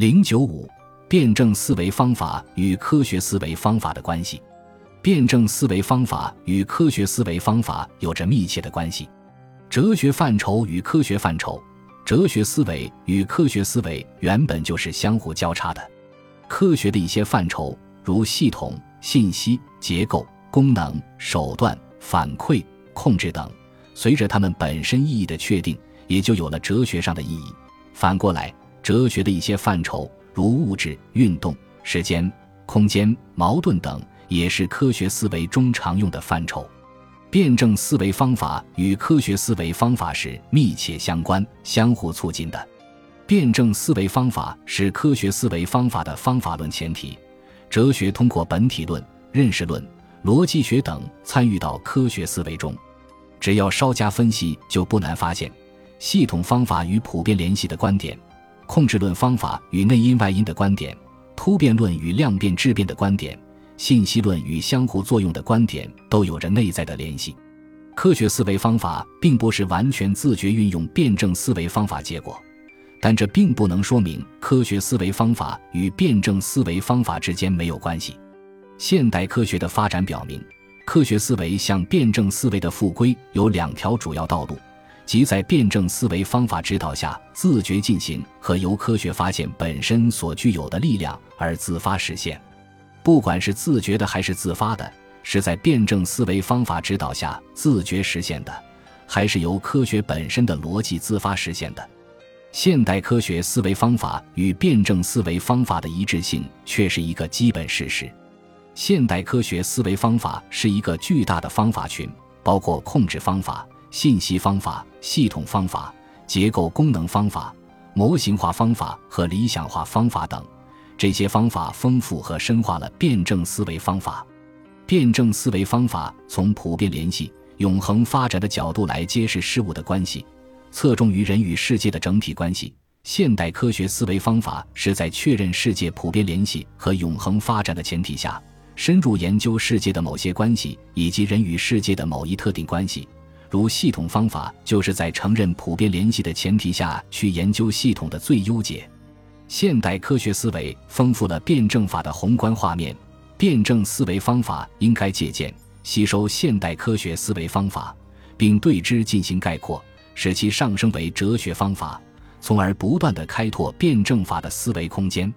零九五，辩证思维方法与科学思维方法的关系。辩证思维方法与科学思维方法有着密切的关系。哲学范畴与科学范畴，哲学思维与科学思维原本就是相互交叉的。科学的一些范畴，如系统、信息、结构、功能、手段、反馈、控制等，随着它们本身意义的确定，也就有了哲学上的意义。反过来，哲学的一些范畴，如物质、运动、时间、空间、矛盾等，也是科学思维中常用的范畴。辩证思维方法与科学思维方法是密切相关、相互促进的。辩证思维方法是科学思维方法的方法论前提。哲学通过本体论、认识论、逻辑学等参与到科学思维中。只要稍加分析，就不难发现。系统方法与普遍联系的观点，控制论方法与内因外因的观点，突变论与量变质变的观点，信息论与相互作用的观点，都有着内在的联系。科学思维方法并不是完全自觉运用辩证思维方法结果，但这并不能说明科学思维方法与辩证思维方法之间没有关系。现代科学的发展表明，科学思维向辩证思维的复归有两条主要道路。即在辩证思维方法指导下自觉进行，和由科学发现本身所具有的力量而自发实现。不管是自觉的还是自发的，是在辩证思维方法指导下自觉实现的，还是由科学本身的逻辑自发实现的，现代科学思维方法与辩证思维方法的一致性却是一个基本事实。现代科学思维方法是一个巨大的方法群，包括控制方法。信息方法、系统方法、结构功能方法、模型化方法和理想化方法等，这些方法丰富和深化了辩证思维方法。辩证思维方法从普遍联系、永恒发展的角度来揭示事物的关系，侧重于人与世界的整体关系。现代科学思维方法是在确认世界普遍联系和永恒发展的前提下，深入研究世界的某些关系以及人与世界的某一特定关系。如系统方法，就是在承认普遍联系的前提下去研究系统的最优解。现代科学思维丰富了辩证法的宏观画面，辩证思维方法应该借鉴、吸收现代科学思维方法，并对之进行概括，使其上升为哲学方法，从而不断的开拓辩证法的思维空间。